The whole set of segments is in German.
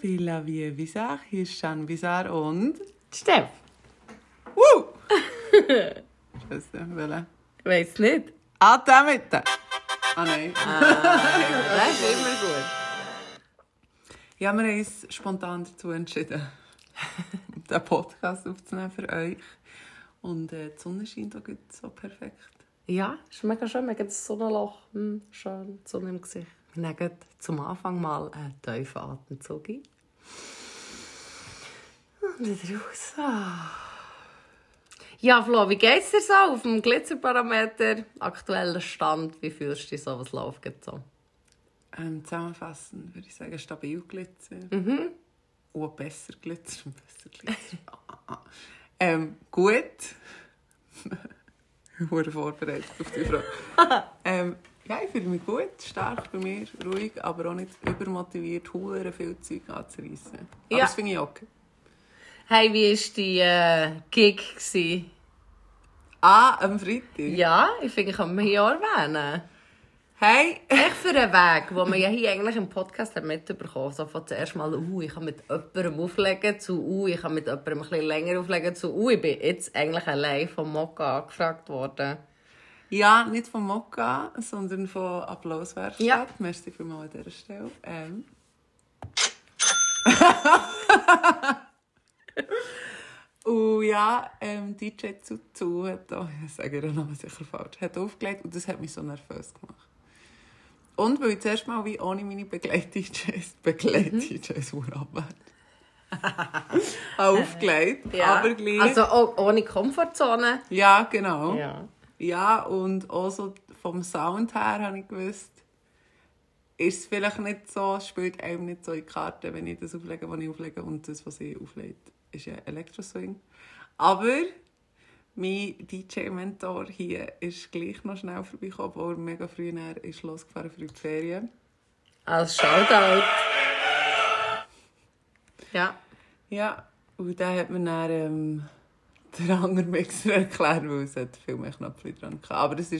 Bei La Vie Bizarre. Hier ist Jeanne Bizarre und... Steff, Woo! nicht, welche. weiss nicht. Ah, der mit der. Ah, nein. Das ist immer gut. Ja, wir haben uns spontan dazu entschieden, den Podcast aufzunehmen für euch. Und äh, die Sonne scheint auch so perfekt. Ja, ist mega schön. Man hat das Sonnenloch. Hm, schön, die Sonne im Gesicht. Wir nehmen zum Anfang mal einen tiefen Atemzug ein. Und wieder raus. Ja, Flo, wie geht's dir so auf dem Glitzerparameter? Aktueller Stand, wie fühlst du dich so? Was läuft jetzt so? Ähm, zusammenfassend würde ich sagen, stabil Glitzer. Mhm. Und besser Glitzer. Besser Glitzer. Ähm, gut. ich wurde vorbereitet auf die Frage. ähm, ja, ich fühle mich gut, stark bei mir, ruhig, aber auch nicht übermotiviert, hure viel Zeug anzureissen. Aber Ja. das finde ich okay. Hey, wie war die äh, Gig? Gewesen? Ah, am Freitag. Ja, ich finde, ich kann mich hier auch erwähnen. Hey! Echt für einen Weg, den man ja hier eigentlich im Podcast hat mitbekommen. So von zuerst mal, uh, ich kann mit jemandem auflegen, zu, uh, ich kann mit jemandem ein bisschen länger auflegen, zu, uh, ich bin jetzt eigentlich allein von Mokka angefragt worden. Ja, nicht von Mokka, sondern von Applauswerkstatt. Ja. Merci vielmals an dieser Stelle. Ähm. und ja, ähm, DJ Zuzu hat auch, ich sage ihren Namen sicher falsch, hat aufgelegt und das hat mich so nervös gemacht. Und weil ich zuerst mal wie ohne meine Begleit-DJs, Begleit-DJs, mhm. aufgelegt, aber gleich. Also auch ohne Komfortzone. ja, genau. Ja. Ja, und auch so vom Sound her habe ich gewusst, ist es vielleicht nicht so, es spielt einem nicht so in die Karte, wenn ich das auflege, was ich auflege. Und das, was ich auflege, ist ja Elektroswing. Aber mein DJ-Mentor hier ist gleich noch schnell vorbeigekommen, obwohl er mega früh nachher ist losgefahren für die Ferien. Als Shoutout. Ja. Ja, und dann hat mir dann ähm, der andere Mixer erklärt, weil es hat viel mehr Knöpfe dran hatte. Aber es war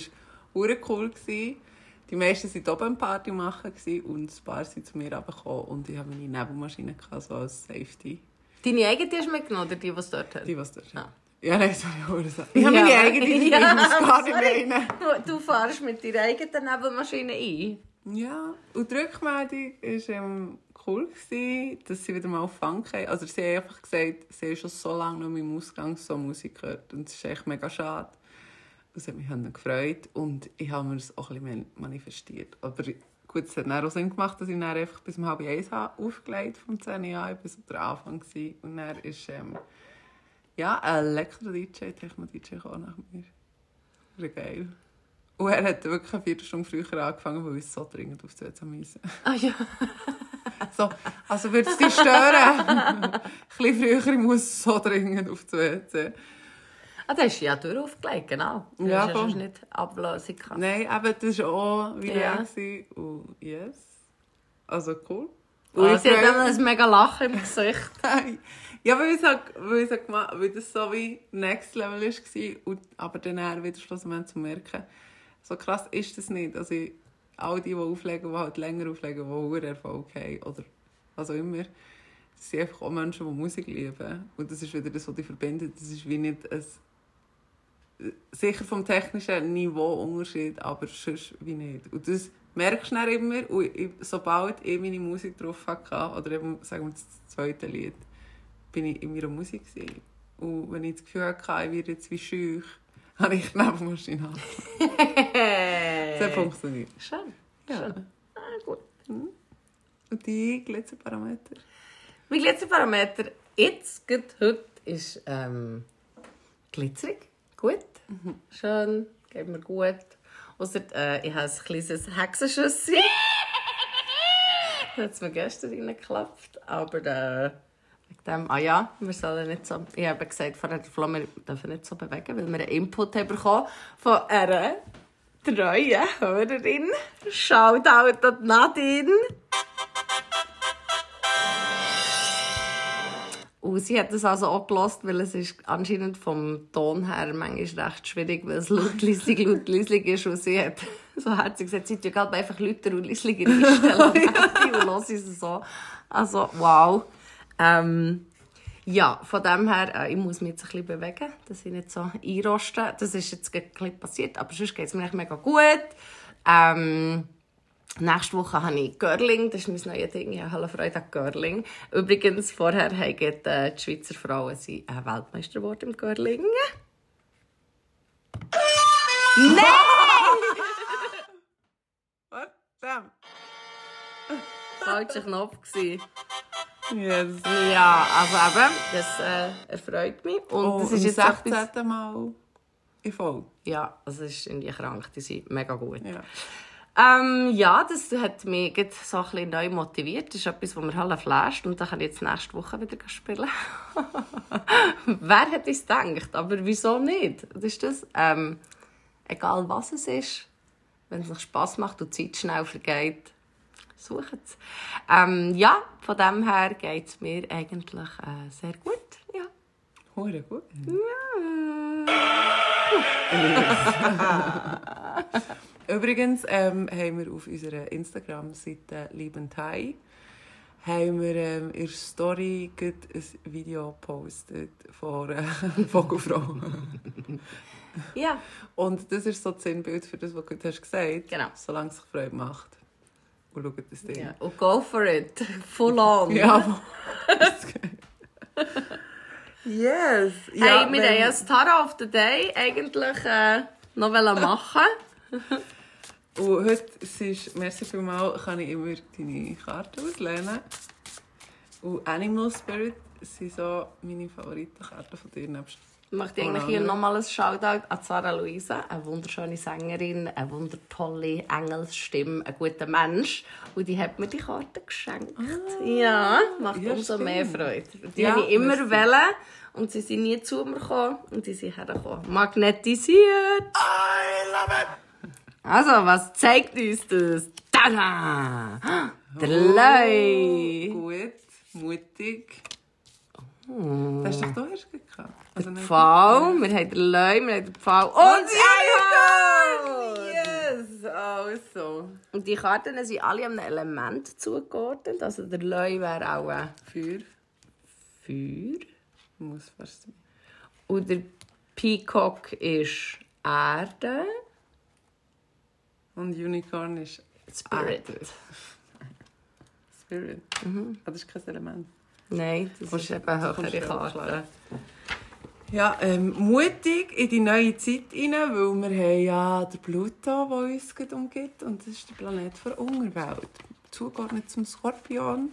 hure cool. Gewesen. Die meisten waren oben am Party machen und ein paar sind zu mir runtergekommen und ich habe meine Nebelmaschine gehabt, so als Safety. Deine eigene hast du mitgenommen, oder die, die es dort hat? Die, was da ist. Ah. Ja, nein, sorry, hure Sache. Ich habe meine eigene, ich Ja, muss gar nicht meinen. Du, du fährst mit deiner eigenen Nebelmaschine ein. Ja, und die Rückmeldung war ähm, cool, gewesen, dass sie wieder mal Funk haben. Also sie haben einfach gesagt, sie haben schon so lange noch im Ausgang so Musik gehört. Und es ist echt mega schade. Das hat mich dann gefreut und ich habe mir das auch ein bisschen manifestiert. Aber gut, es hat dann auch Sinn gemacht, dass ich dann einfach bis um halb eins habe aufgelegt vom 10 Jahren bis den Anfang war. Und dann ist ähm, ja, ein Elektro-DJ, Techno-DJ nach mir. War geil. Und er hat wirklich eine Viertelstunde früher angefangen, weil ich so dringend aufs WC musste. Ah ja. So, also würde es dich stören? ein bisschen früher, ich muss so dringend aufs WC. Ah, das ist ja durch aufgelegt, genau. Du Ja, hast ja nicht ablösen können. Nein, eben, das war auch wie Ja. er. Und yes. Also cool. Und ich sie hat dann ein mega Lachen im Gesicht. ja, weil, es halt, weil, es halt gemacht, weil das so wie Next Level war. Und, aber dann wieder schlussendlich zu merken, so krass ist das nicht. Also all die, die auflegen, die halt länger auflegen, die hohen Erfolg haben oder was auch immer, das sind einfach auch Menschen, die Musik lieben. Und das ist wieder das, was die verbindet. Das ist wie nicht ein sicher vom technischen Niveau Unterschied, aber sonst wie nicht. Und das merkst du dann immer, und ich, sobald ich meine Musik drauf hatte, oder eben, sagen wir das zweite Lied, bin ich in meiner Musik gewesen. Und wenn ich das Gefühl hatte, ich werde jetzt wie schüch, habe ich die Nebenmaschine an. Das hat funktioniert. Schön. Ja. Schön. Ah, gut. Und die Glitzerparameter? Mein Glitzerparameter jetzt, gerade heute, ist ähm, glitzerig. Gut. Schön. Geht mir gut. Ausser, äh, ich habe ein kleines Hexenschüsschen. das hat es mir gestern reingeklappt. Aber äh, dem, ah ja, wir sollen nicht so... Ich habe gesagt, vorher, der Flo, wir dürfen nicht so bewegen, weil wir einen Input haben bekommen von einer treuen Hörerin. Shoutout an Nadine. Und sie hat das also auch gelost, weil es ist anscheinend vom Ton her manchmal recht schwierig, weil es laut, leisig ist. Und sie hat so herzig gesagt, sie tun halt einfach Leute und leislich einstellen und hören sie so. Also, wow. Ähm, ja, von dem her, äh, ich muss mich jetzt ein bisschen bewegen, dass ich nicht so einroste. Das ist jetzt ein bisschen passiert, aber sonst geht es mir echt mega gut. Ähm, Nächste Woche habe ich Girling, das ist mein neues Ding. Ich habe Freude an Girling. Übrigens, vorher haben äh, die Schweizer Frauen sie äh, Weltmeister geworden im Girling. Nein! What? Damn. Falscher Knopf gewesen. Yes. Ja, also eben, das äh, erfreut mich. Und Und das das ist jetzt 16. etwas... Mal in Folge. Ja, also es ist irgendwie krank, die sind mega gut. Ja. Ähm, ja, das hat mich gerade so ein bisschen neu motiviert. Das ist etwas, was mir alle flasht und da kann ich jetzt nächste Woche wieder spielen. Wer hätte es gedacht? Aber wieso nicht? Das ist das. Ähm, egal was es ist, wenn es noch Spass macht und die Zeit schnell vergeht, sucht es. Ähm, ja, von dem her geht es mir eigentlich äh, sehr gut. Ja. Hure gut. Übrigens ähm, haben wir auf unserer Instagram-Seite Lieben Thai haben wir ähm, in der Story ein Video gepostet von einer Vogelfrau. Ja, Und das ist so das Sinnbild für das, was du gerade hast gesagt Genau. Solange es sich Freude macht. Und schaut das Ding. ja. Und go for it. Full on. Ja, Yes! hey, wir haben ja das Tarot of the Day eigentlich äh, noch machen Und heute es ist, merci vielmals, kann ich immer deine Karten auslehnen. Und Animal Spirit sind so meine Favoritenkarten von dir. Nebst Ich möchte eigentlich hier nochmal ein Shoutout an Sarah Luisa, eine wunderschöne Sängerin, eine wundertolle Engelsstimme, ein guter Mensch. Und die hat mir die Karte geschenkt. ja, macht ja, umso stimmt. mehr Freude. Die Ja, habe ich immer wählen und sie sind nie zu mir gekommen und die sind hergekommen. Magnetisiert! I love it! Also, was zeigt uns das? Tada! Der Lei! Gut, mutig. Das hast du doch erst gehabt. Also nicht- Pfau, wir haben den Leu, wir haben den Pfau und das Einhorn! Yes! Also. Und die Karten sind alle einem Element zugeordnet. Also der Leu wäre auch ein Feuer Feuer. muss fast sein. Und der Peacock ist Erde. Und Unicorn ist Spirit. Erde. Spirit. Mhm. Ah, das ist kein Element. Nein, das ist eben höhere Karte. Ja, ähm, mutig in die neue Zeit hinein, weil wir haben ja den Pluto, der uns umgibt. Und das ist der Planet der Unterwelt. Zugeordnet zum Skorpion.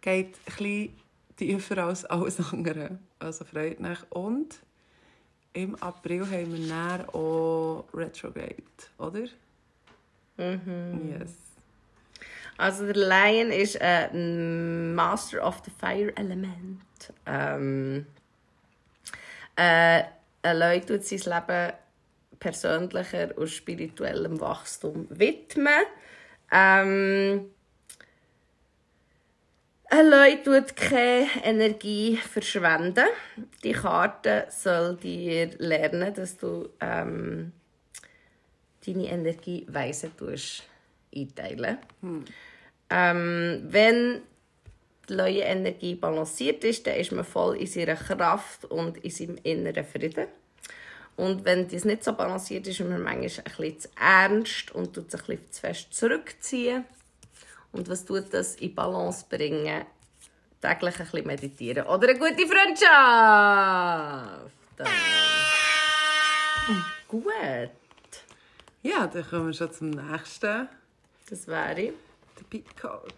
Geht bisschen tiefer als alles andere. Also freut mich. Und im April haben wir dann auch Retrograde, oder? Mhm. Yes. Also der Lion ist ein Master of the Fire Element. Ähm, äh, ein Leute tut sein Leben persönlicher und spirituellem Wachstum widmen. Ähm, ein Leute tut keine Energie verschwenden. Die Karte soll dir lernen, dass du ähm, deine Energie weise tust einteilen. Ähm, wenn die neue Energie balanciert ist, dann ist man voll in seiner Kraft und in seinem inneren Frieden. Und wenn das nicht so balanciert ist, ist man manchmal ein bisschen zu ernst und tut sich ein bisschen zu fest zurückziehen. Und was tut das in Balance bringen? Täglich ein bisschen meditieren. Oder eine gute Freundschaft. Gut. Ja, dann kommen wir schon zum nächsten. Das wäre Der Peacock.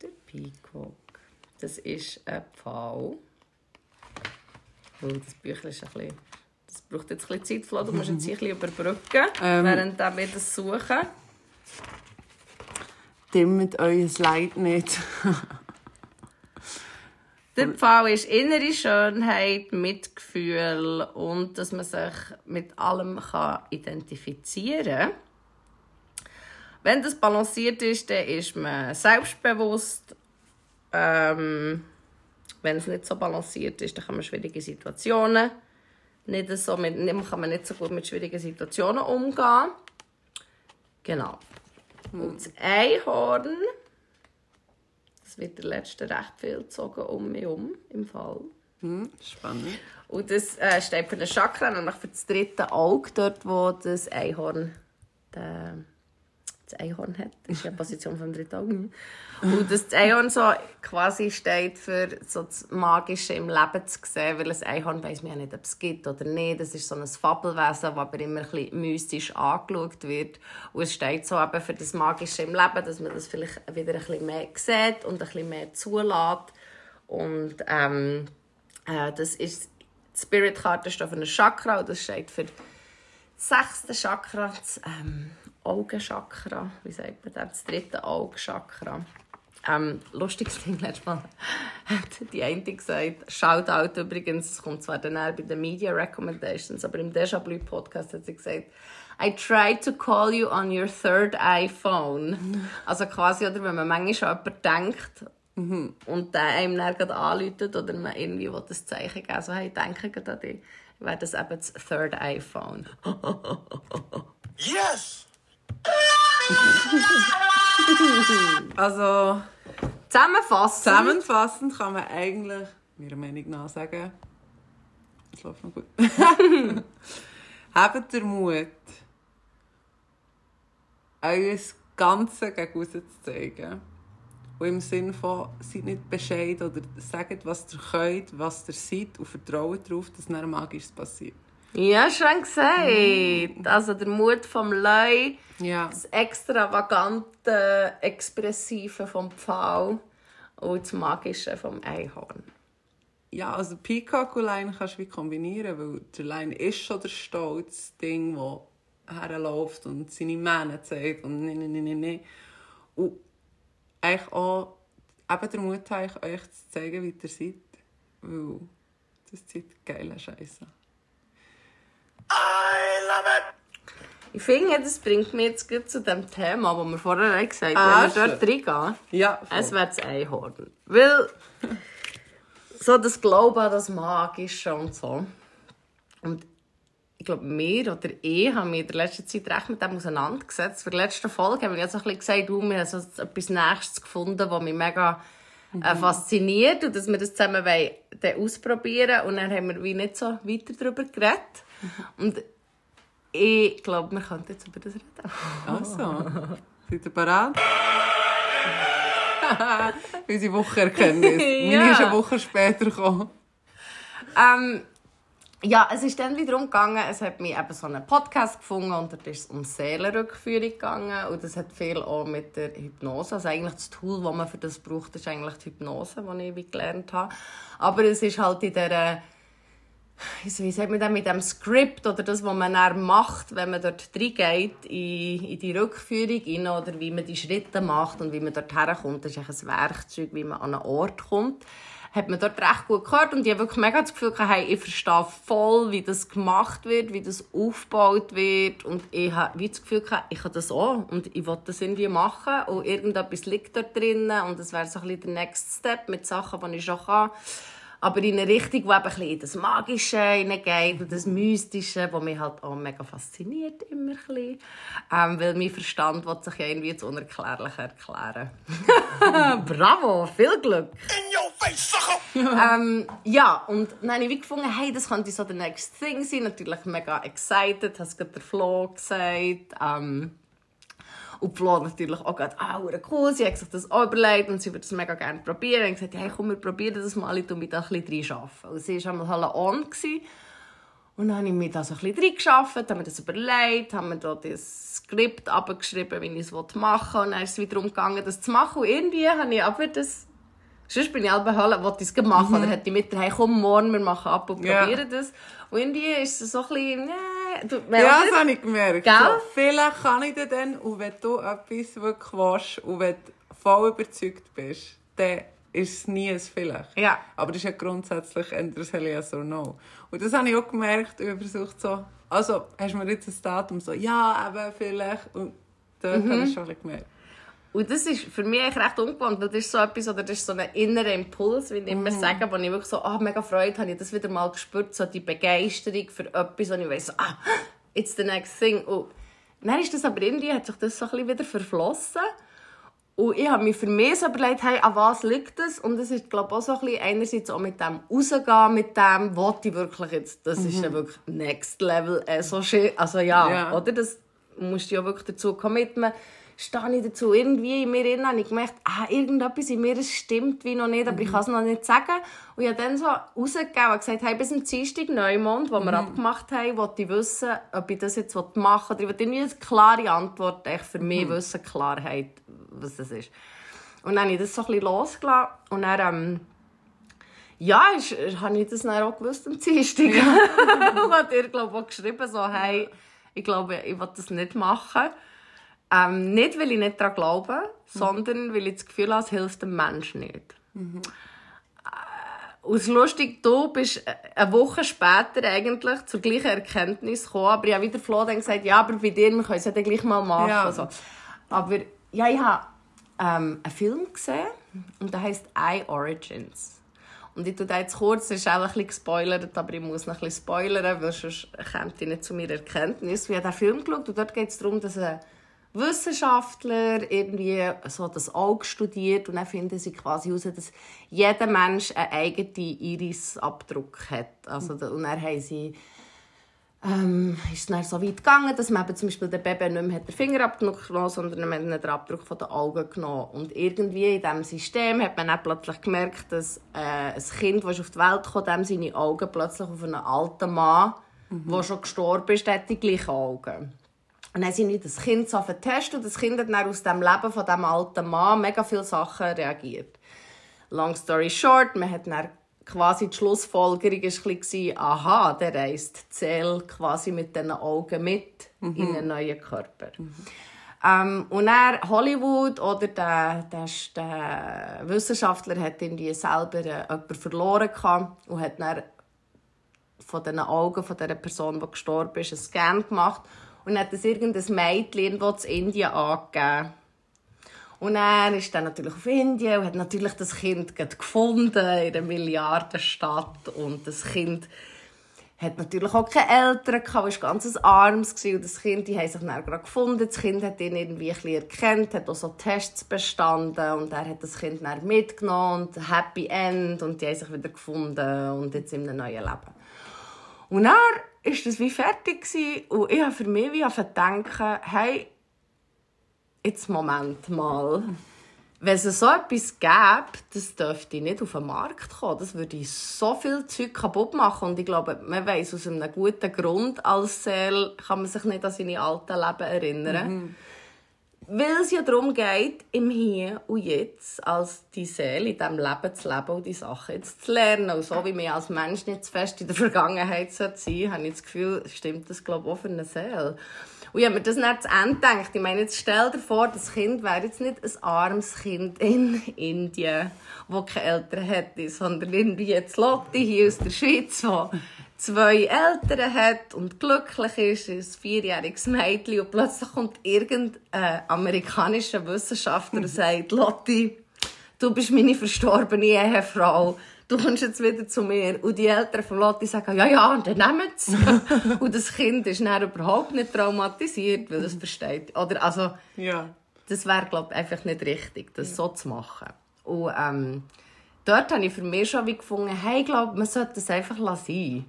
der Peacock. Das ist ein Pfau. Oh, das Büchlein ist ein bisschen... Das braucht jetzt ein bisschen Zeit, Flo. Du musst jetzt ein bisschen überbrücken, Ähm. während wir das suchen. Dimmt euer Leid nicht. Der Pfau ist innere Schönheit, Mitgefühl und dass man sich mit allem kann identifizieren kann. Wenn das balanciert ist, dann ist man selbstbewusst. Ähm, wenn es nicht so balanciert ist, dann kann man schwierige Situationen nicht so mit, kann man nicht so gut mit schwierigen Situationen umgehen. Genau. Und das Einhorn, das wird der letzte recht viel gezogen um mich um, im Fall. Hm, spannend. Und das äh, steht für den Chakra, nämlich für das dritte Auge, dort wo das Einhorn der, das Einhorn hat. Das ist ja die Position vom dritten Auge. Und das Einhorn so quasi steht für so das Magische im Leben zu sehen, weil ein Einhorn weiss man ja nicht, ob es gibt oder nicht. Das ist so ein Fabelwesen, das aber immer ein bisschen mystisch angeschaut wird. Und es steht so eben für das Magische im Leben, dass man das vielleicht wieder ein bisschen mehr sieht und ein bisschen mehr zulässt. Und ähm, äh, das ist die Spirit-Karte steht für ein Chakra und das steht für das sechste Chakra, das ähm, Augenchakra, wie sagt man das, das dritte Augenchakra. Ähm, lustiges Ding, letztes Mal hat die eine gesagt, Shoutout übrigens, es kommt zwar dann bei den Media Recommendations, aber im Déjà Bleu Podcast hat sie gesagt, I tried to call you on your third iPhone. Also quasi, oder wenn man manchmal an jemanden denkt und der einem dann gerade anläutet oder man irgendwie das Zeichen geben so, hey, denke gerade an dich, wäre das eben das third iPhone. Yes! Also, Zusammenfassend. zusammenfassend kann man eigentlich, meiner Meinung nach, sagen, es läuft noch gut. Habt den Mut, euer Ganze gegen zu zeigen. Und im Sinne von, seid nicht bescheid oder sagt, was ihr könnt, was ihr seid und vertraut darauf, dass dann Magisches passiert. Ja, schön gesagt. Also der Mut vom Leu, Ja. das extravagante, expressive vom Pfau und das magische vom Einhorn. Ja, also Peacock und Line kannst du wie kombinieren, weil der Line ist schon der stolz Ding, das herläuft und seine Männer zeigt und ne, ne, ne, ne, ne. Und eigentlich auch eben der Mut euch zu zeigen, wie ihr seid. Weil das zieht geile Scheiße. I love it! Ich finde, das bringt mich jetzt gut zu dem Thema, das wir vorher gesagt Ah, haben. Wenn wir dort reingehen, Ja, voll. es wäre das Einhorn. Weil so das Glauben an das Magische und so. Und ich glaube, wir oder ich haben mich in der letzten Zeit recht mit dem auseinandergesetzt. Für die letzte Folge haben wir jetzt ein bisschen gesagt, du, wir haben so etwas Nächstes gefunden, was mich mega äh, fasziniert und dass wir das zusammen wollen, ausprobieren Und dann haben wir wie nicht so weiter darüber geredet. Und ich glaube, wir könnten jetzt über das reden. Also, seid ihr bereit? Unsere Wochenerkenntnis. Meine Ja. ist eine Woche später gekommen. Ähm, ja, es ist dann wiederum gegangen, es hat mich eben so einen Podcast gefunden und dort ist es um Seelenrückführung gegangen und das hat viel auch mit der Hypnose, also eigentlich das Tool, das man für das braucht, ist eigentlich die Hypnose, die ich gelernt habe. Aber es ist halt in der wie sagt man das, mit dem Skript oder das, was man dann macht, wenn man dort reingeht in, in die Rückführung rein, oder wie man die Schritte macht und wie man dort herkommt. Das ist ein Werkzeug, wie man an einen Ort kommt. Hat man dort recht gut gehört und ich habe wirklich mega das Gefühl, gehabt, hey, ich verstehe voll, wie das gemacht wird, wie das aufgebaut wird und ich habe wie das Gefühl, gehabt, ich kann das auch und ich will das irgendwie machen und irgendetwas liegt dort drin und das wäre so ein bisschen der Next Step mit Sachen, die ich schon kann aber in eine Richtung, die eben ein bisschen das Magische hineingeht und das Mystische, was mich halt auch mega fasziniert, immer ein bisschen. Ähm, weil mein Verstand will sich ja irgendwie zu unerklärlich erklären. Bravo, viel Glück! In your face, ähm, ja, und dann habe ich wie gefunden, hey, das könnte so der next thing sein. Natürlich mega excited, hast gerade der Flo gesagt. Ähm, und Flo natürlich auch gerade, ah, cool, sie hat sich das auch überlegt und sie würde es mega gerne probieren. Und gesagt, hey, komm, wir probieren das mal, ich tu mich da ein bisschen reinarbeiten. Und sie war einmal halt on. Gewesen. Und dann habe ich mich da so ein bisschen reingearbeitet, haben mir das überlegt, haben mir da das Skript abgeschrieben, wie ich es machen will. Und dann ist es wieder darum gegangen, das zu machen. Und irgendwie habe ich aber das... Sonst bin ich alle Hölle, wollte ich es machen. Oder hätte ich mit, hey, komm morgen, wir machen ab und probieren das. Und irgendwie ist es so ein bisschen, nee, du, Ja, das habe ich gemerkt. Gell? So, vielleicht kann ich dir dann, und wenn du etwas wirklich willst und wenn du voll überzeugt bist, dann ist es nie ein Vielleicht. Ja. Aber das ist ja grundsätzlich entweder ein Yes or No. Und das habe ich auch gemerkt ich habe versucht so, also hast du mir jetzt ein Datum so, ja, eben vielleicht. Und da Mhm. habe ich schon gemerkt. Und das ist für mich recht ungewohnt, weil das ist so etwas, oder das ist so ein innerer Impuls, wie ich immer Mhm. sage, wo ich wirklich so, ah, mega Freude habe, ich das wieder mal gespürt, so die Begeisterung für etwas, und ich weiss, ah, it's the next thing. Und dann ist das aber irgendwie, hat sich das so ein bisschen wieder verflossen. Und ich habe mir für mich so überlegt, hey, an was liegt das? Und es ist, glaube ich, auch so ein bisschen einerseits auch mit dem rausgehen, mit dem, was ich wirklich jetzt, das ist ja wirklich next level, äh, so schön. Also ja, Ja. oder? Das musst du ja wirklich dazu committen. Stehe ich dazu irgendwie in mir drin, habe ich gemerkt, ah, irgendetwas in mir stimmt wie noch nicht, aber ich kann es noch nicht sagen. Und ich habe dann so rausgegeben und gesagt, hey, bis zum Dienstag Neumond, wo wir abgemacht haben, wollte ich wissen, ob ich das jetzt machen will. Oder ich wollte irgendwie eine klare Antwort echt für mich wissen, Klarheit, was das ist. Und dann habe ich das so ein bisschen losgelassen und dann, ähm, ja, ist, habe ich das dann auch gewusst am Dienstag. und hat ihr, glaube ich, auch geschrieben, so, hey, ich glaube, ich will das nicht machen. Ähm, nicht, weil ich nicht daran glaube, sondern weil ich das Gefühl habe, es hilft dem Menschen nicht. Äh, Und es ist lustig, du bist eine Woche später eigentlich zur gleichen Erkenntnis gekommen, aber ich habe wieder Flo dann gesagt, ja, aber bei dir, wir können es ja dann gleich mal machen. Ja. So. Aber ja, ich habe ähm, einen Film gesehen und der heißt I Origins. Und ich tue da jetzt kurz, es ist auch ein bisschen gespoilert, aber ich muss noch ein bisschen spoilern, weil sonst kommt ich nicht zu meiner Erkenntnis. Ich habe den Film geschaut und dort geht es darum, dass ein Wissenschaftler irgendwie so das Auge studiert und dann finden sie quasi heraus, dass jeder Mensch einen eigenen Irisabdruck hat. Also, und dann haben sie ähm, ist es dann so weit gegangen, dass man eben zum Beispiel den Baby nicht mehr den Fingerabdruck genommen sondern man hat den Abdruck von den Augen genommen. Und irgendwie in diesem System hat man dann plötzlich gemerkt, dass äh, ein Kind, das auf die Welt kommt, dem seine Augen plötzlich auf einen alten Mann, der schon gestorben ist, hat die gleichen Augen. Und dann sind das Kind so vertestet und das Kind hat dann aus dem Leben von diesem alten Mann mega viele Sachen reagiert. Long story short, man hat dann quasi die Schlussfolgerung war aha, der reist die Seele quasi mit diesen Augen mit in einen neuen Körper. Ähm, und dann Hollywood oder der, der, der Wissenschaftler hat irgendwie selber äh, jemanden verloren gehabt und hat dann von den Augen von der Person, die gestorben ist, einen Scan gemacht und hat das irgendein Mädchen irgendwo in Indien angegeben. Und er ist dann natürlich auf Indien und hat natürlich das Kind gefunden in einer Milliardenstadt und das Kind hat natürlich auch keine Eltern gehabt, war ganz ein armes gewesen. und das Kind, die haben sich dann gerade gefunden. Das Kind hat ihn irgendwie ein erkannt, hat auch so Tests bestanden und er hat das Kind dann mitgenommen und Happy End und die haben sich wieder gefunden und jetzt in einem neuen Leben. Und dann war das wie fertig gewesen, und ich habe für mich wie denken, hey, jetzt Moment mal. Wenn es so etwas gäbe, das dürfte nicht auf den Markt kommen. Das würde so viel Zeug kaputt machen. Und ich glaube, man weiss aus einem guten Grund als Seele, kann man sich nicht an seine alten Leben erinnern. Weil es ja darum geht, im Hier und Jetzt als die Seele in diesem Leben zu leben und die Sachen jetzt zu lernen. Und so wie wir als Mensch nicht zu fest in der Vergangenheit sein sollten, habe ich das Gefühl, stimmt das glaube ich, auch für eine Seele. Und ich habe mir das nicht zu Ende gedacht. Ich meine, jetzt stell dir vor, das Kind wäre jetzt nicht ein armes Kind in Indien, das keine Eltern hätte, sondern irgendwie jetzt Lotte hier aus der Schweiz, die zwei Eltern hat und glücklich ist, ein vierjähriges Mädchen und plötzlich kommt irgendein amerikanischer Wissenschaftler und sagt, Lotti, du bist meine verstorbene Ehefrau. Du kommst jetzt wieder zu mir. Und die Eltern von Lotti sagen, ja, ja, und dann nehmen sie Und das Kind ist dann überhaupt nicht traumatisiert, weil es versteht. Oder, also, Ja. das wäre, glaube ich, einfach nicht richtig, das so zu machen. Und ähm, dort habe ich für mich schon wie gefunden, hey, ich glaube, man sollte das einfach lassen.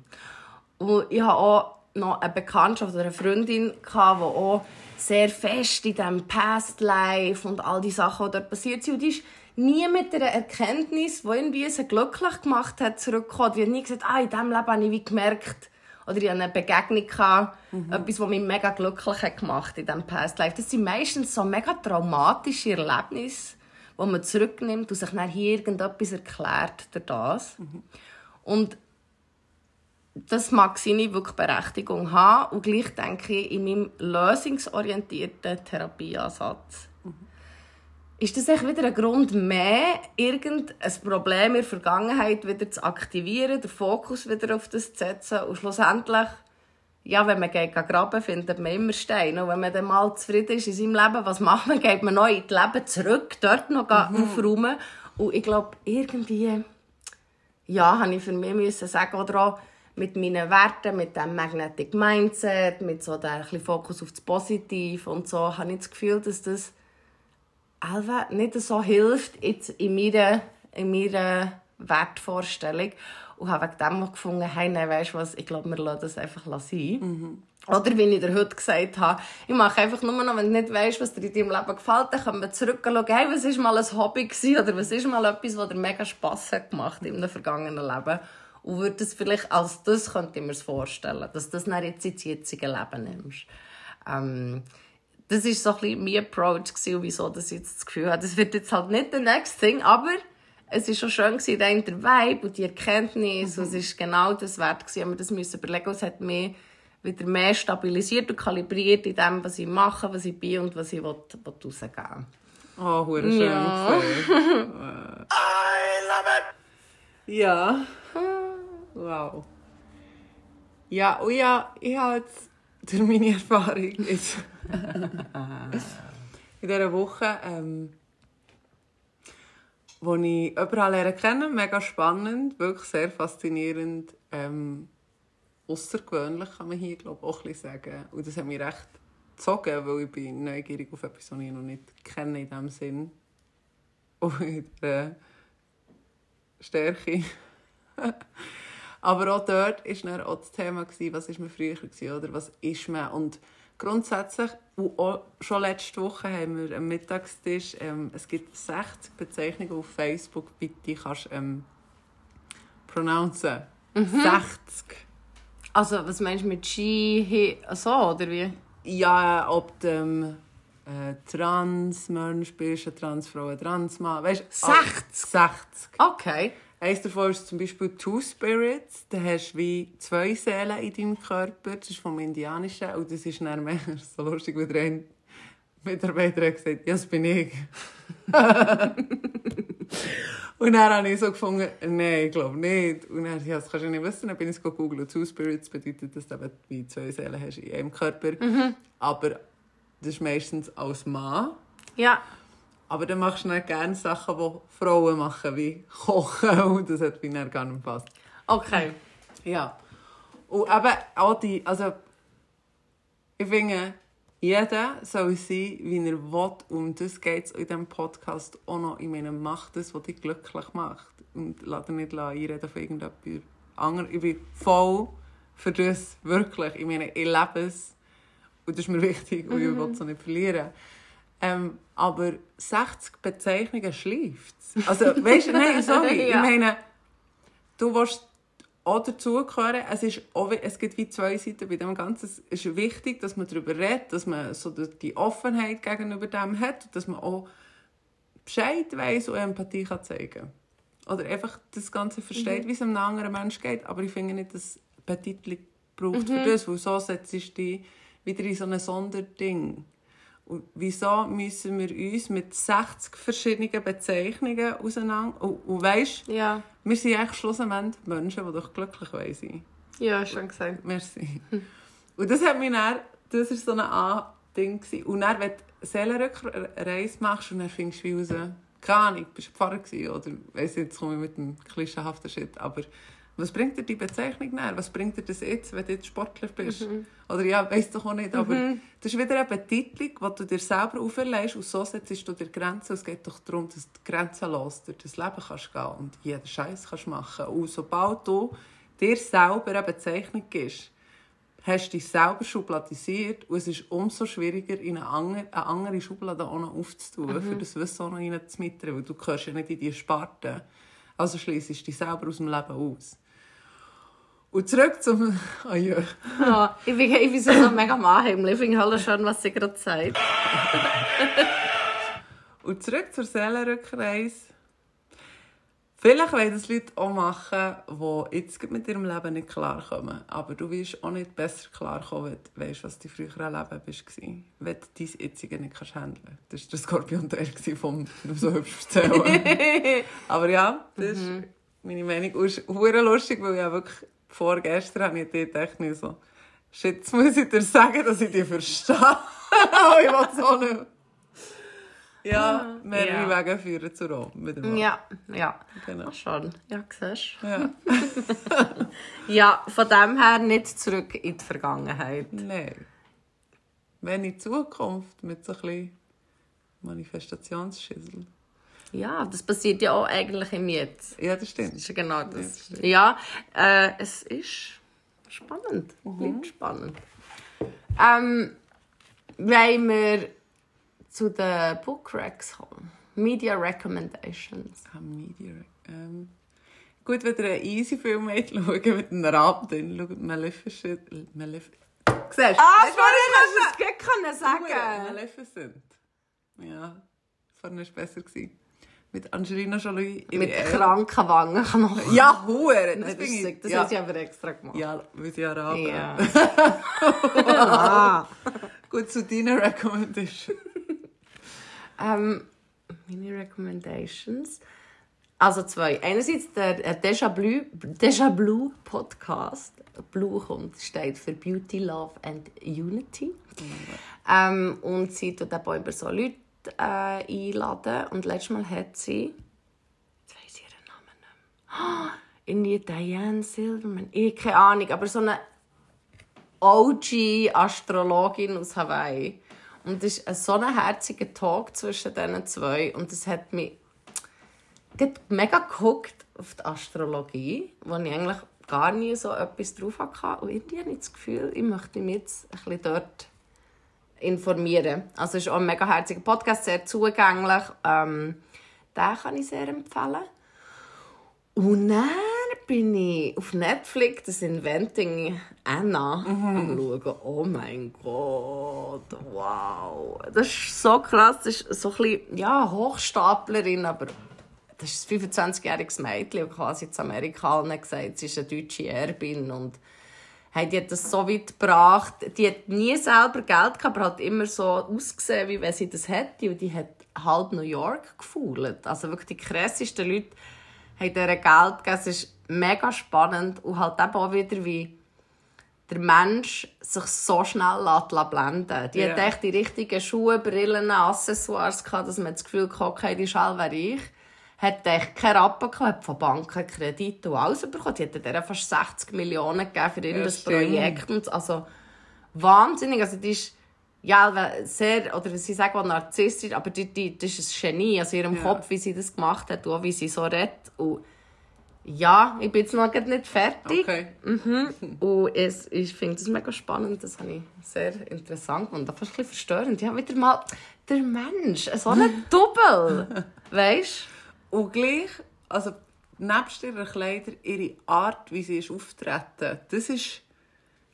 Und ich habe auch noch eine Bekanntschaft oder eine Freundin, gehabt, die auch sehr fest in diesem Past Life und all die Sachen, die dort passiert sind. Und die ist nie mit einer Erkenntnis, die irgendwie sie glücklich gemacht hat, zurückgekommen. Die hat nie gesagt, ah, in diesem Leben habe ich wie gemerkt, oder ich hatte eine Begegnung, gehabt, etwas, was mich mega glücklich hat gemacht in diesem Past Life. Das sind meistens so mega traumatische Erlebnisse, wo man zurücknimmt und sich dann hier irgendetwas erklärt durch das. Und das mag seine wirklich Berechtigung haben. Und gleich denke ich, in meinem lösungsorientierten Therapieansatz ist das echt wieder ein Grund mehr, irgendein Problem in der Vergangenheit wieder zu aktivieren, den Fokus wieder auf das zu setzen und schlussendlich, ja, wenn man geht graben, findet man immer Steine. Und wenn man dann mal zufrieden ist in seinem Leben, was macht man? Geht man neu in das Leben zurück, dort noch mhm. aufräumen. Und ich glaube, irgendwie, ja, habe ich für mich müssen sagen, oder auch, mit meinen Werten, mit dem Magnetic Mindset, mit so der Fokus auf das Positive und so, habe ich das Gefühl, dass das nicht so hilft jetzt in meiner, in meiner Wertvorstellung. Und habe wegen dem auch gefunden, hey, nein, weißt du was, ich glaube, wir lassen das einfach sein. Oder wie ich dir heute gesagt habe, ich mache einfach nur noch, wenn du nicht weißt, was dir in deinem Leben gefällt, dann können wir zurückschauen, hey, was war mal ein Hobby gewesen, oder was ist mal etwas, was dir mega Spass hat gemacht in einem vergangenen Leben. Und würde das vielleicht als das, könnte ich mir vorstellen, dass du das dann jetzt ins jetzige Leben nimmst. Ähm, das war so ein bisschen mein Approach, gewesen, und wieso ich jetzt das Gefühl habe, das wird jetzt halt nicht der next thing, aber es war schon schön, gewesen, der der Vibe und die Erkenntnis, und es war genau das wert, gewesen, aber das müssen überlegen, es hat mich wieder mehr stabilisiert und kalibriert in dem, was ich mache, was ich bin und was ich will, will rausgeben Oh, hure schön. Ja. gesehen. I love it. Ja. Wow. Ja, und ja, ich habe jetzt durch meine Erfahrung jetzt in dieser Woche, ähm, wo ich jemanden lernen kennen, mega spannend, wirklich sehr faszinierend, ähm, außergewöhnlich kann man hier glaube ich, auch bisschen sagen. Und das hat mich recht gezogen, weil ich bin neugierig auf etwas, was ich noch nicht kenne in diesem Sinn. Und in Stärke. Aber auch dort war dann auch das Thema, was ist man früher gewesen, oder was ist man. Und grundsätzlich, und auch schon letzte Woche haben wir am Mittagstisch, ähm, es gibt 60 Bezeichnungen auf Facebook, bitte kannst du ähm, pronouncen. 60. Also, was meinst du mit Ski, he, so, oder wie? Ja, ob du ähm, äh, Transmensch bist, eine Transfrau, ein Transmann, weißt 60? 60. Okay. Eines davon ist zum Beispiel Two Spirits. Da hast du wie zwei Seelen in deinem Körper. Das ist vom Indianischen. Und das ist dann mehr so lustig, wie der ein Mitarbeiter hat gesagt ja, das bin ich. und dann habe ich so gefunden, nein, ich glaube nicht. Und dann, ja, das kannst du nicht wissen. Dann bin ich googeln. Two Spirits bedeutet, dass du eben wie zwei Seelen hast in einem Körper. Aber das ist meistens als Mann. Ja. Aber dann machst du dann gerne Sachen, die Frauen machen, wie Kochen. Und das hat dann gar nicht gepasst. Okay. Ja. Und eben auch die, also ich finde, jeder soll sein, wie er will. Und das geht es in diesem Podcast auch noch. Ich meine, mach das, was dich glücklich macht. Und lass dich nicht einreden von irgendetwas anderem. Ich bin voll für das, wirklich. Ich meine, ich lebe es. Und das ist mir wichtig und ich will es auch nicht verlieren. Ähm, aber 60 Bezeichnungen schläft Also, weißt du, nein, sorry. Ja. Ich meine, du willst auch dazugehören. Es, ist auch, es gibt wie zwei Seiten bei dem Ganzen. Es ist wichtig, dass man darüber redet, dass man so die- Offenheit gegenüber dem hat und dass man auch Bescheid weiss und Empathie kann zeigen Oder einfach das Ganze versteht, wie es einem anderen Menschen geht. Aber ich finde nicht, dass es ein Titel braucht für das, weil so setzt du dich wieder in so ein Sonderding. Und wieso müssen wir uns mit 60 verschiedenen Bezeichnungen auseinander... Und, und weisst, Ja. wir sind eigentlich schlussendlich Menschen, die doch glücklich wollen sein Ja, schon gesagt. Merci. Und das hat mich dann, das war so ein A-Ding. gewesen. Und dann, wenn du Seelenrückreise machst und dann findest du wie raus, keine Ahnung, bist du Pfarrer gewesen oder, weiss jetzt komme ich mit dem klischeehaften Shit, aber was bringt dir die Bezeichnung näher? Was bringt dir das jetzt, wenn du jetzt Sportler bist? Oder ja, weiss doch auch nicht, aber das ist wieder eine Betitelung, die du dir selber auferlegst und so setzt du dir Grenzen. Es geht doch darum, dass du grenzenlos durch das Leben kannst gehen und jeden Scheiß kannst machen. Und sobald du dir selber eine Bezeichnung gibst, hast du dich selber schubladisiert und es ist umso schwieriger, in eine andere, eine andere Schublade auch noch aufzutun, für das Wissen auch noch reinzumitteln, weil du gehörst ja nicht in die Sparte. Also schliessest du dich selber aus dem Leben aus. Und zurück zum... Oh ja. Ja, ich bin, ich bin so mega anheimlich. Ich finde alles schön, was sie gerade sagt. Und zurück zur Seelenrückreise. Vielleicht wollen das Leute auch machen, die jetzt mit ihrem Leben nicht klarkommen. Aber du wirst auch nicht besser klarkommen, wenn du weißt, was du früher Leben warst. Wenn du dein jetzige nicht kannst handeln kannst. Das war der Skorpion der vom so hübsch erzählen. Aber ja, das ist meine Meinung. Und es ist lustig, weil ja wirklich vorgestern habe ich gedacht, nicht so, shit, jetzt muss ich dir sagen, dass ich dich verstehe. Aber ich will es auch nicht. Ja, mehrere Ja. Wege führen zu Rom. Mit dem. Ja, ja. Genau. Ach schon. Ja, siehst du. Ja. Ja, von dem her nicht zurück in die Vergangenheit. Nein. Wenn in Zukunft mit so ein bisschen Manifestationsschüssel. Ja, das passiert ja auch eigentlich im Jetzt. Ja, das Das stimmt. ist ja genau das. stimmt. Ja, äh, es ist spannend. Bleibt spannend. Ähm, wollen wir zu den Book Racks kommen? Media Recommendations. Ah, Media. Ähm, gut, wenn ihr einen easy Film wollt schauen mit einem Raben drin, schaut Maleficent. Malef Siehst du? Ah, vorhin hast du es gut sagen. Maleficent. Ja, vorhin war es besser. Gewesen. Mit Angelina Jolie. Mit kranken Wangenknochen. Ja, Hure. das, Das, ich. das ja. hat sie aber extra gemacht. Ja, weil sie Araber. Ja. Gut, zu deinen Recommendations. Ähm, meine Recommendations. Also zwei. Einerseits der Deja Blue, Deja Blue Podcast. Blue kommt, steht für Beauty, Love and Unity. Ähm, und sie tut auch immer so Leute äh, einladen. Und letztes Mal hat sie, jetzt weiss ich ihren Namen nicht mehr, oh, irgendwie Diane Silverman, ich keine Ahnung, aber so eine OG-Astrologin aus Hawaii. Und es ist so ein herziger Talk zwischen diesen zwei. Und es hat mich mega geguckt auf die Astrologie, wo ich eigentlich gar nie so etwas drauf hatte. Und irgendwie habe ich das Gefühl, ich möchte mich jetzt ein bisschen dort informieren. Also es ist auch ein mega herziger Podcast, sehr zugänglich. Ähm, den kann ich sehr empfehlen. Und dann bin ich auf Netflix das Inventing Anna am schauen. Oh mein Gott, wow. Das ist so krass. Das ist so ein bisschen, ja, Hochstaplerin, aber das ist ein 25-jähriges Mädchen, das quasi in Amerika gesagt sie ist eine deutsche Erbin und hey, die hat das so weit gebracht. Die hat nie selber Geld gehabt, aber hat immer so ausgesehen, wie wenn sie das hätte. Und die hat halb New York gefühlt. Also wirklich die krassesten Leute haben ihr Geld gegeben. Es ist mega spannend und halt eben auch wieder, wie der Mensch sich so schnell lässt blenden lässt. Die Ja. hat echt die richtigen Schuhe, Brillen, Accessoires gehabt, dass man das Gefühl hatte, okay, die ist halb reich. Hat echt keinen Rappen gehabt, von Banken Kredite und alles bekommen. Die hat ihr fast 60 Millionen gegeben für irgendein stimmt. Projekt. Und also wahnsinnig. Also die ist ja, sehr, oder sie sagen auch narzisstisch, aber die, die, das ist ein Genie. Also ihrem Ja. Kopf, wie sie das gemacht hat und wie sie so redet. Und ja, ich bin jetzt noch nicht fertig. Okay. Und es, ich finde das mega spannend. Das habe ich sehr interessant und fast ein bisschen verstörend. Ja, wieder mal der Mensch, so ein Double. weißt Und gleich, also nebst ihrer Kleider, ihre Art, wie sie ist auftreten, das ist,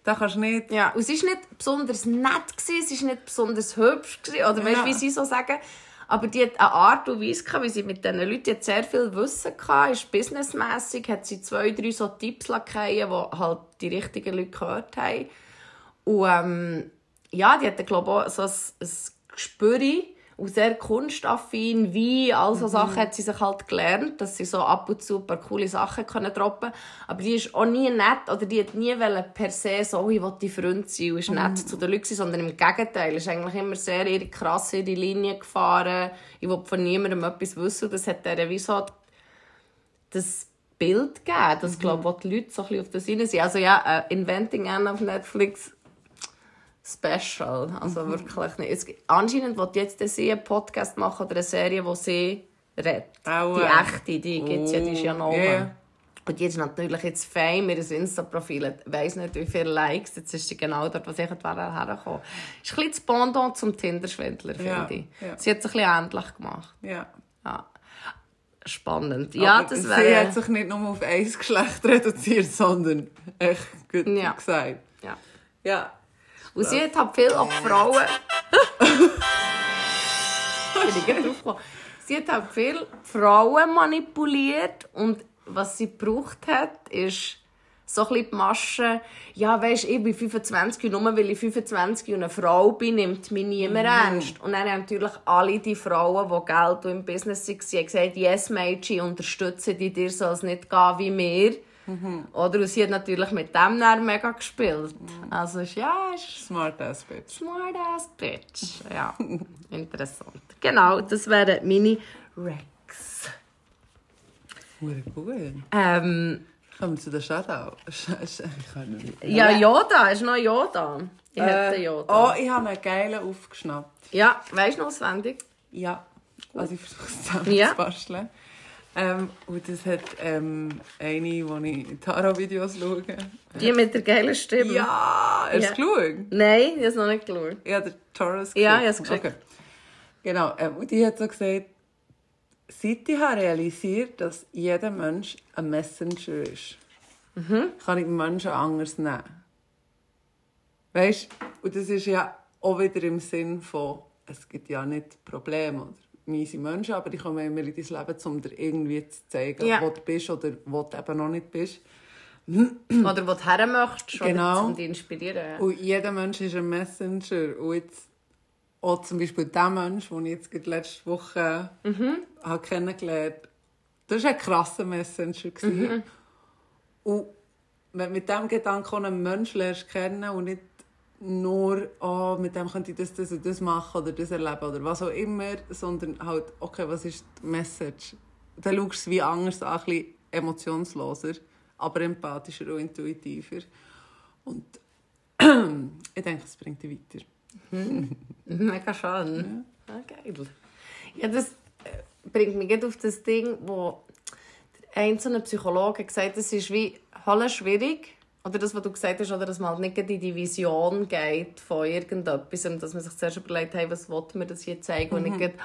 da kannst du nicht... Ja, und sie war nicht besonders nett, gewesen, sie war nicht besonders hübsch, gewesen, oder weißt Ja. wie sie so sagen. Aber die hat eine Art und Weise, gehabt, wie sie mit diesen Leuten die hat sehr viel Wissen hatte, ist businessmässig, hat sie zwei, drei so Tipps lassen, die halt die richtigen Leute gehört haben. Und ähm, ja, die hat, glaube ich, auch so ein, ein Gespür und sehr kunstaffin, wie, all so Sachen hat sie sich halt gelernt, dass sie so ab und zu ein paar coole Sachen können droppen Aber die ist auch nie nett, oder die hat nie per se so, «Oh, ich will die Freund sein und ist nett zu den Leuten, gewesen», sondern im Gegenteil, ist eigentlich immer sehr ihre krass ihre Linie gefahren. Ich will von niemandem etwas wissen. Das hat ihr wie so das Bild gegeben, dass, glaube ich, auch die Leute so ein bisschen auf das hinein sind. Also ja, äh, Inventing Anne auf Netflix, special. Also wirklich nicht. Es, gibt- anscheinend wird jetzt sie einen Podcast machen oder eine Serie, wo sie redet. Auch, die echte, die gibt's ja, die ist ja noch Ja, ja. Und ist natürlich jetzt Fame, ihr Insta-Profil weiss nicht, wie viele Likes. Jetzt ist sie genau dort, wo sie hergekommen. Ist ein bisschen das Pendant zum Tinder-Schwindler, finde ich. ja. Sie hat es ein bisschen ähnlich gemacht. Ja. Ja. Spannend. Ja, Aber das sie wäre... hat sich nicht nur auf ein Geschlecht reduziert, sondern echt gut Ja. gesagt. Ja. Ja. Und sie hat halt viel auch Frauen. Ich drauf. Sie hat halt viel Frauen manipuliert und was sie gebraucht hat, ist so ein bisschen die Masche. Ja, weisst ich bin 25 und nur weil ich 25 und eine Frau bin, nimmt mich niemand ernst. Und dann haben natürlich alle die Frauen, die Geld und im Business waren, gesagt, yes, Mädchen, unterstütze dich, dir soll es nicht gehen wie mir. Oder und sie hat natürlich mit dem dann mega gespielt. Also ist, ja, ist Smart ass bitch. smart ass bitch. Ja, interessant. Genau, das wären meine Rex. Hure gut. Ähm, Kommen wir zu den nicht. ja, Yoda, ist noch Yoda. Ich hätte Äh, Yoda. Oh, ich habe einen geilen aufgeschnappt. Ja, weißt du noch auswendig? Ja. Also ich versuche es zusammen Ja. zu basteln. Ähm, und das hat ähm, eine, die ich Tara-Videos schaue. Die mit der geilen Stimme. Ja, hast du Ja. es geschaut? Nein, ich habe es noch nicht geschaut. Ja, der Taurus. Ja, ich habe es geschaut. Genau, ähm, und die hat so gesagt, seit ich habe realisiert dass jeder Mensch ein Messenger ist, Mhm. kann ich Menschen anders nehmen. Weißt Und das ist ja auch wieder im Sinn von, es gibt ja nicht Probleme oder miese Menschen, aber die kommen immer in dein Leben, um dir irgendwie zu zeigen, Ja. wo du bist oder wo du eben noch nicht bist. Oder wo du her möchtest, Genau. um dich zu inspirieren. Ja. Und jeder Mensch ist ein Messenger. Und jetzt auch zum Beispiel der Mensch, den ich jetzt gerade letzte Woche habe kennengelernt habe, das war ein krasser Messenger. gewesen. Und wenn du mit diesem Gedanken einen Menschen lernst kennen und nicht nur, oh, mit dem könnte ich das, das und das machen oder das erleben oder was auch immer, sondern halt, okay, was ist die Message? Dann schaust du es wie anders an, ein bisschen emotionsloser, aber empathischer und intuitiver. Und ich denke, es bringt dich weiter. Mega schön. Ah, geil. Ja, das äh, bringt mich auf das Ding, wo der einzelne Psychologe gesagt hat, es ist wie schwierig. Oder das, was du gesagt hast, oder dass man halt nicht in die Vision geht von irgendetwas, und dass man sich zuerst überlegt, hey, was will mir das hier zeigen, und nicht gerade,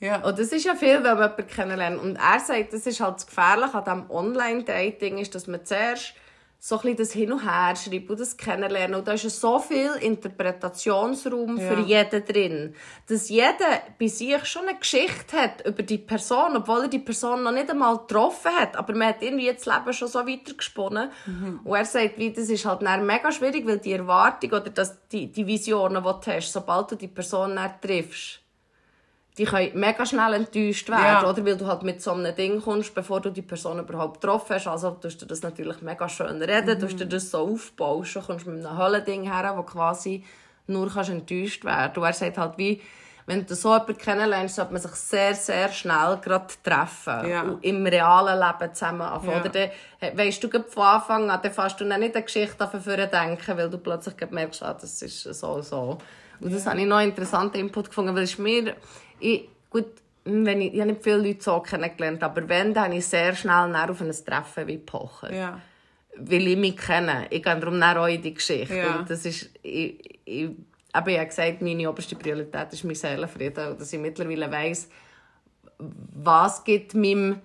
Ja. und das ist ja viel, wenn man jemanden kennenlernt. Und er sagt, das ist halt das Gefährliche an diesem Online-Dating, ist, dass man zuerst so ein bisschen das Hin und Her schreibt und das Kennenlernen. Und da ist so viel Interpretationsraum Ja. für jeden drin, dass jeder bei sich schon eine Geschichte hat über die Person, obwohl er die Person noch nicht einmal getroffen hat. Aber man hat irgendwie das Leben schon so weitergesponnen. Und er sagt, wie, das ist halt dann mega schwierig, weil die Erwartung oder das, die, die Visionen, die du hast, sobald du die Person dann triffst, die können mega schnell enttäuscht werden, Ja. oder? Weil du halt mit so einem Ding kommst, bevor du die Person überhaupt getroffen hast. Also tust du das natürlich mega schön reden, tust du das so aufbauen, schon kommst du mit einem Höllending her, wo quasi nur kannst enttäuscht werden. Und er sagt halt wie, wenn du so jemanden kennenlernst, sollte man sich sehr, sehr schnell gerade treffen. Ja. Und im realen Leben zusammen anfangen. Ja. Oder dann, weisst du von Anfang an, dann fährst du dann nicht eine Geschichte davon denken, weil du plötzlich merkst, ah, das ist so so. Und das habe ich noch einen interessanten Input gefunden, weil es mir, ich, gut, wenn ich, ich habe nicht viele Leute so kennengelernt, aber wenn, dann habe ich sehr schnell auf ein Treffen wie pochen. Ja. Weil ich mich kenne. Ich gehe darum auch in die Geschichte. Ja. Und das ist, ich, ich, aber ich habe gesagt, meine oberste Priorität ist mein Seelenfrieden. Und dass ich mittlerweile weiss, was gibt meinem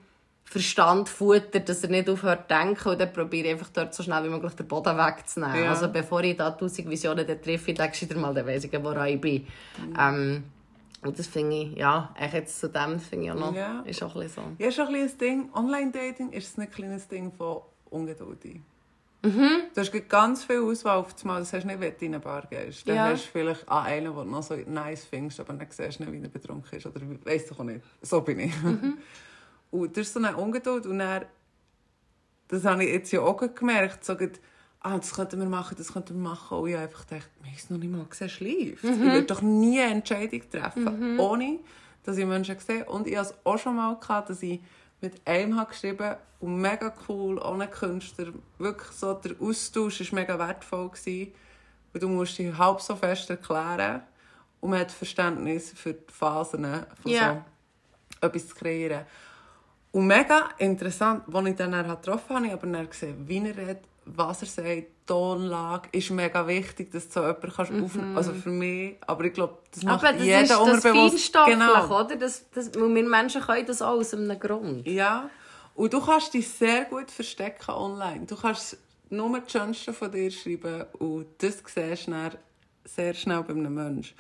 Verstand Futter, dass er nicht aufhört zu denken und dann probiere ich einfach dort so schnell wie möglich den Boden wegzunehmen. Ja. Also bevor ich da tausend Visionen treffe, denke ich mal, dann weiss ich, woran ich bin. Ähm, und das finde ich, ja, eigentlich jetzt zu dem finde ich auch noch, Ja. ist auch ein bisschen so. Ja, ist auch ein kleines Ding. Online-Dating ist ein kleines Ding von Ungeduld. Mhm. Du hast ganz viel Auswahl auf das Mal. Das hast du nicht, wenn du in eine Bar gehst. Dann Ja. hast du vielleicht ah, einen, den du noch so nice findest, aber dann siehst du nicht, wie er betrunken ist. Oder weißt du auch nicht. So bin ich. Mhm. Und das ist so eine Ungeduld. Und dann, das habe ich jetzt ja auch gemerkt, so ah, das könnten wir machen, das könnten wir machen. Und ich habe einfach gedacht, wir haben es noch nicht mal gesehen, schläft. Mhm. Ich würde doch nie eine Entscheidung treffen, ohne dass ich Menschen sehe. Und ich hatte es auch schon mal, gehabt, dass ich mit einem habe geschrieben und mega cool, ohne Künstler. Wirklich so, der Austausch war mega wertvoll. Gewesen, weil du musst dich halb so fest erklären und man hat Verständnis für die Phasen von Ja. so etwas zu kreieren. Und mega interessant, als ich dann dann getroffen habe, habe ich aber dann gesehen, wie er redet, was er sagt, Tonlage, ist mega wichtig, dass du so jemanden kannst aufnehmen Also für mich, aber ich glaube, das macht Aber das jeder ist das unterbewusst. Feinstoffliche, Genau. oder? Das, das, wir Menschen können das auch aus einem Grund. Ja, und du kannst dich sehr gut verstecken online. Du kannst nur das Schönste von dir schreiben und das siehst du dann sehr schnell bei einem Menschen.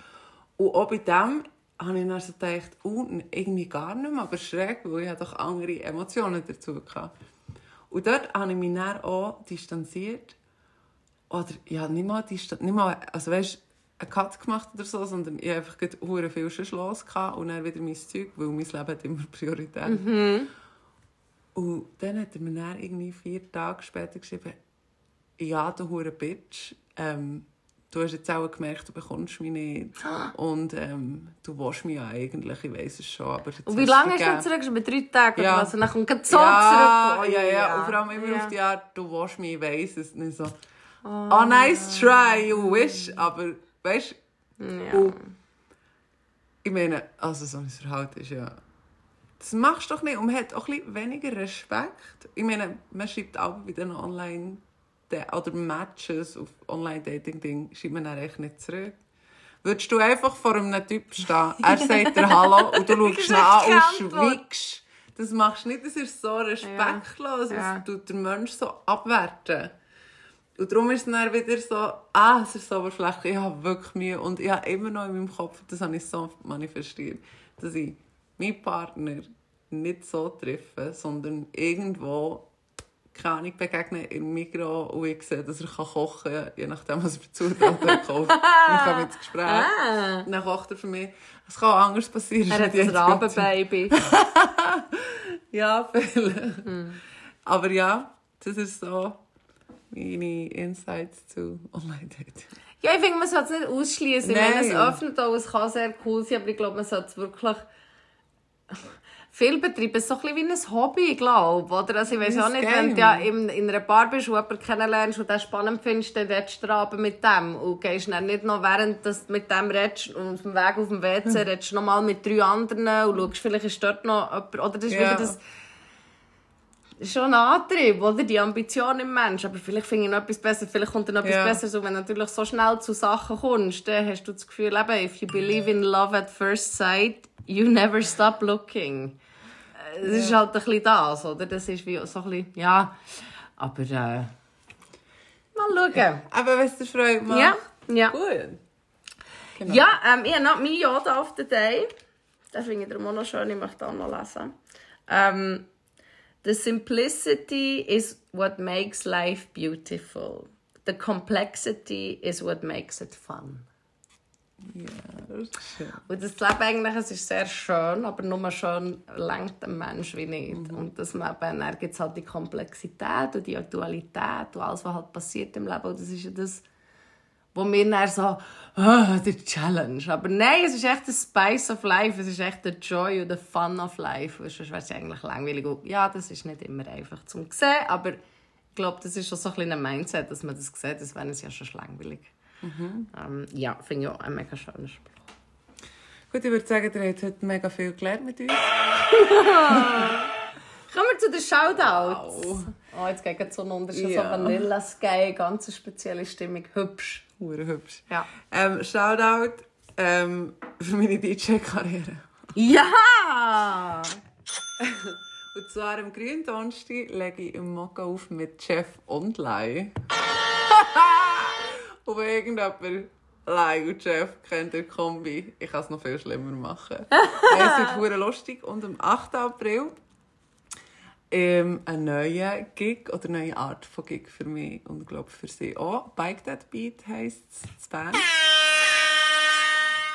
Und auch bei dem habe ich dann so gedacht, uh, irgendwie gar nicht mehr, aber schräg, weil ich doch andere Emotionen dazu hatte. Und dort habe ich mich dann auch distanziert. Oder, ja, nicht mal, distan nicht mal also weißt, einen Cut gemacht oder so, sondern ich habe einfach hure viel schon los und dann wieder mein Zeug, weil mein Leben hat immer Priorität. Und Und dann hat er mir dann irgendwie vier Tage später geschrieben, ja, du hure Bitch, ähm, du hast jetzt auch gemerkt, du bekommst mich nicht. Und ähm, du willst mich ja eigentlich, ich weiss es schon. Aber Und wie lange hast du vergeben. zurückgeschrieben? Drei Tage Ja. oder was? Und dann kommt so ja, zurück. ja, Oh, ja, Und vor allem immer Ja. auf die Art, du willst mich, ich weiss es nicht so. Oh, nice try, you wish. Aber, weißt du, Ja. und ich meine, also so ein Verhalten ist ja... Das machst du doch nicht. Und man hat auch ein bisschen weniger Respekt. Ich meine, man schreibt auch bei den Online- oder Matches auf Online-Dating-Ding, schreibt man dann echt nicht zurück. Würdest du einfach vor einem Typ stehen, er sagt dir Hallo und du schaust ihn an und schweigst. Das machst du nicht, das ist so respektlos. Ja. Das tut den Menschen so abwerten. Und darum ist es dann wieder so, ah, es ist so oberflächlich, ich habe wirklich Mühe. Und ich habe immer noch in meinem Kopf, das habe ich so manifestiert, dass ich meinen Partner nicht so treffe, sondern irgendwo, keine Ahnung, begegne im Mikro und ich sehe, dass er kann kochen kann, je nachdem, was er für Zutaten kauft. Und ich komme ins Gespräch. Ah. Dann kocht er für mich. Es kann auch anders passieren. Er hat ein Rabenbaby. Ja, vielleicht. Aber ja, das ist so meine Insights zu Online-Dating. Ja, ich finde, man sollte es nicht ausschließen. Meine, es öffnet auch, es kann sehr cool sein, aber ich glaube, man sollte es wirklich viel betreiben. Ist so ein bisschen wie ein Hobby, glaube Oder? Also ich weiß Wie auch nicht, Game. wenn du ja in, in einer Bar bist und jemanden kennenlernst und den spannend findest, dann redest du Abend mit dem. Und gehst dann nicht noch, während du mit dem redest und auf dem Weg auf dem WC, redest du noch mal mit drei anderen und schaust, vielleicht ist dort noch jemand. Oder das ist Ja. wieder das... Das ist schon ein Antrieb, oder? Die Ambition im Mensch. Aber vielleicht finde ich noch etwas besser. Vielleicht kommt dann noch etwas Ja. Besseres. Und wenn du natürlich so schnell zu Sachen kommst, dann hast du das Gefühl, eben, if you believe in love at first sight, you never stop looking. Äh, Das ist halt ein bisschen das, oder? Das ist wie so ein bisschen, ja. Aber, äh, mal schauen. Aber wenn es dir Freude macht. Ja, ja. Gut. Genau. Ja, ähm, ich habe noch mein Yoda of the Day. Das finde ich darum auch noch schön, ich möchte auch noch lesen. Ähm, the simplicity is what makes life beautiful. The complexity is what makes it fun. Ja, das ist schön. Und das Leben eigentlich, es ist sehr schön, aber nur schön lenkt ein Mensch wie nicht. Mhm. Und dass man eben, dann gibt es halt die Komplexität und die Aktualität und alles, was halt passiert im Leben. Und das ist ja das, wo wir dann so, ah, die Challenge. Aber nein, es ist echt der Spice of Life, es ist echt der Joy und der Fun of Life. Und sonst wäre es eigentlich langweilig. Und ja, das ist nicht immer einfach zum sehen, aber ich glaube, das ist schon so ein bisschen ein Mindset, dass man das sieht, das wäre es ja schon langweilig. Ähm, ja, finde ich auch ein mega schöner Spruch. Gut, ich würde sagen, ihr habt heute mega viel gelernt mit uns. Kommen wir zu den Shoutouts. Wow. Oh, jetzt geht es so ein Unterschied. Ja. So Vanilla Sky, ganz spezielle Stimmung. Hübsch. Hure hübsch. Ja. Ähm, Shoutout ähm, für meine DJ-Karriere. Ja! Und zwar am grünen Donnerstag lege ich im Mokka auf mit Chef Online. und wenn irgendjemand Lai und Chef kennt, der Kombi, ich kann es noch viel schlimmer machen. es wird lustig. Und am 8. April ähm, ein neuer Gig oder eine neue Art von Gig für mich und glaube für sie auch. Bike That Beat heisst es, das Band.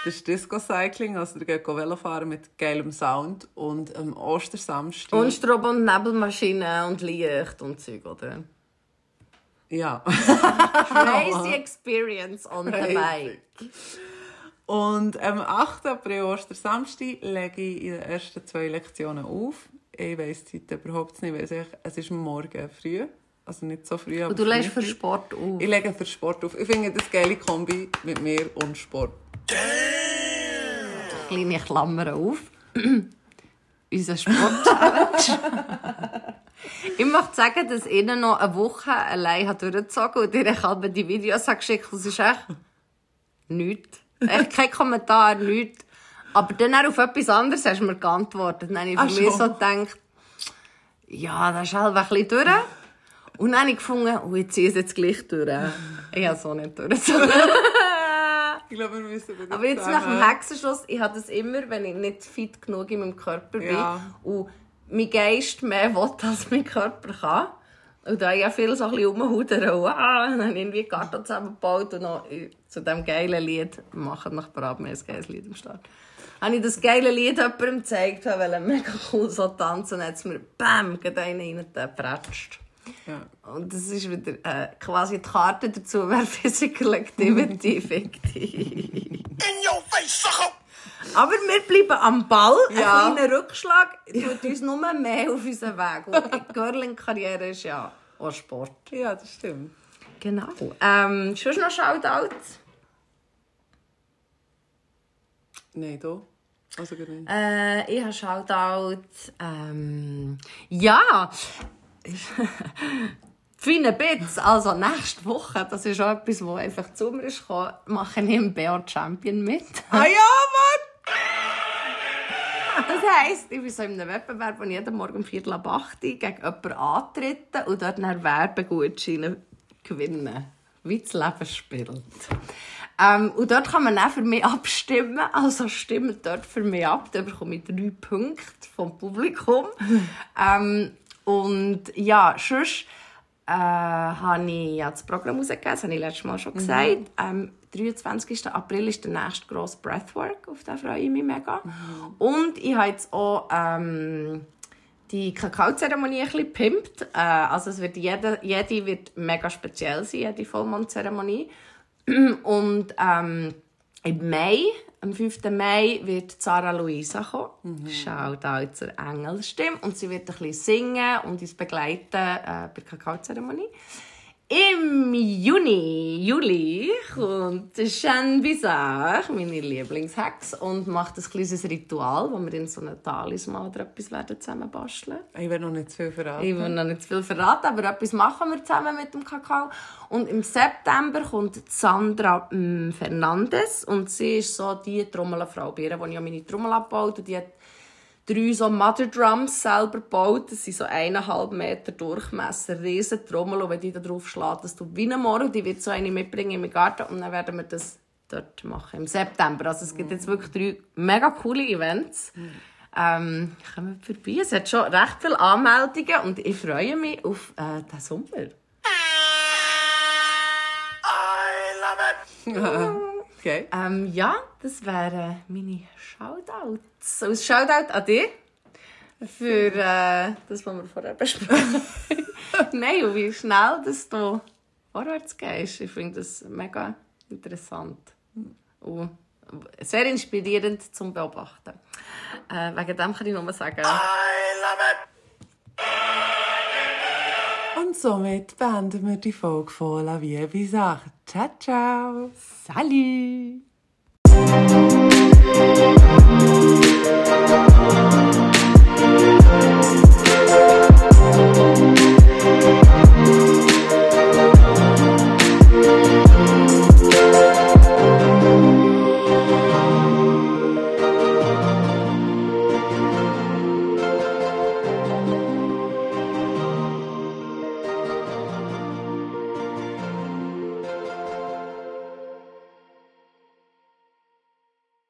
Das ist Disco Cycling, also der geht Velo fahren mit geilem Sound. Und am Ostersamstag... Und Strobo- und Nebelmaschine und Licht und Zeug, oder? Ja. Crazy experience on the Crazy. bike. Und am 8. April, Ostersamstag, lege ich in den ersten zwei Lektionen auf. Ich weiss die Zeit überhaupt nicht. Ich, es ist morgen früh. Also nicht so früh, aber Und du legst für. Sport auf. Ich lege für Sport auf. Ich finde das geile Kombi mit mir und Sport. Kleine Klammern auf. Unser Sport-Challenge. ich möchte sagen, dass ich noch eine Woche allein hat durchgezogen und ihr habe die Videos habe geschickt es ist echt nichts. Echt kein Kommentar, nichts. Aber dann auch auf etwas anderes hast du mir geantwortet. Dann habe ich Ach für mich so gedacht, ja, das ist halt ein bisschen durch. Und dann habe ich gefunden, oh, ich ziehe es jetzt gleich durch. Ich habe es auch nicht durchgezogen. Ich glaube, wir müssen wieder Aber jetzt nach dem Hexenschluss, ich habe das immer, wenn ich nicht fit genug in meinem Körper bin Ja. und mein Geist mehr will, als mein Körper kann. Und da habe ich ja viel so ein bisschen rumhudern und ah, dann habe ich irgendwie Garten zusammengebaut und noch zu diesem geilen Lied, machen nach ein geiles Lied am Start. Habe ich das geile Lied jemandem gezeigt, weil er mega cool so tanzen, dann hat es mir BAM, gerade einen reingepratscht. Ja. Und das ist wieder äh, quasi die Karte dazu, wer Physical Activity effektiv. In your face, sucker! Aber wir bleiben am Ball. Ja. Ein kleiner Rückschlag tut uns nur mehr auf unseren Weg. Und die Girling-Karriere ist ja auch Sport. ja, das stimmt. Genau. Ähm, schon noch Shoutout? Nein, da. Also nicht. Äh, ich habe Shoutout. Ähm, ja. Feine Bits. Also nächste Woche, das ist auch etwas, was einfach zu mir ist gekommen, mache ich im BR Champion mit. Ah ja, Mann! Das heisst, ich bin so in einem Wettbewerb, wo ich jeden Morgen um Viertel ab 8 Uhr gegen jemanden antreten und dort dann Werbegutscheine gewinnen. Wie das Leben spielt. Ähm, und dort kann man auch für mich abstimmen. Also stimmt dort für mich ab. Da bekomme ich drei Punkte vom Publikum. ähm, und ja, sonst äh, habe ich ja das Programm rausgegeben. Das habe ich letztes Mal schon gesagt. Ähm, 23. April ist der nächste grosse Breathwork. Auf den freue ich mich mega. Und ich habe jetzt auch ähm, die Kakaozeremonie ein bisschen gepimpt. Äh, also es wird jede, jede wird mega speziell sein, jede Vollmondzeremonie. Und ähm, im Mai, am 5. Mai, wird Sarah Luisa kommen. Schaut auch zur Engelstimme. Und sie wird ein bisschen singen und uns begleiten äh, bei der Kakaozeremonie. Im Juni, Juli kommt Jeanne Bizarre, meine Lieblingshex, und macht ein kleines Ritual, wo wir in so einem Talisman oder etwas werden zusammen basteln Ich will noch nicht zu viel verraten. ich will noch nicht zu viel verraten, aber etwas machen wir zusammen mit dem Kakao. Und im September kommt Sandra mm, Fernandes und sie ist so die Trommelfrau bei ihr, ich auch meine Trommel abgebaut und die hat drei so Mother Drums selber gebaut. Das sind so eineinhalb Meter Durchmesser, riesen Trommel und wenn die da drauf schlägt, das tut wie ein Morgen. Die wird so eine mitbringen in meinen Garten und dann werden wir das dort machen im September. Also es gibt jetzt wirklich drei mega coole Events. Ähm, kommen vorbei. Es hat schon recht viele Anmeldungen und ich freue mich auf äh, den Sommer. I love it! Okay. Ähm, ja, das wären meine Shoutouts. Ein Shoutout an dich für äh, das, was wir vorher besprochen haben. Nein, und wie schnell dass du vorwärts gehst. Ich finde das mega interessant. Und sehr inspirierend zum Beobachten. Äh, wegen dem kann ich nur sagen, I love it! Und somit beenden wir die Folge von La Vie Bizarre. Ciao, ciao! Salut!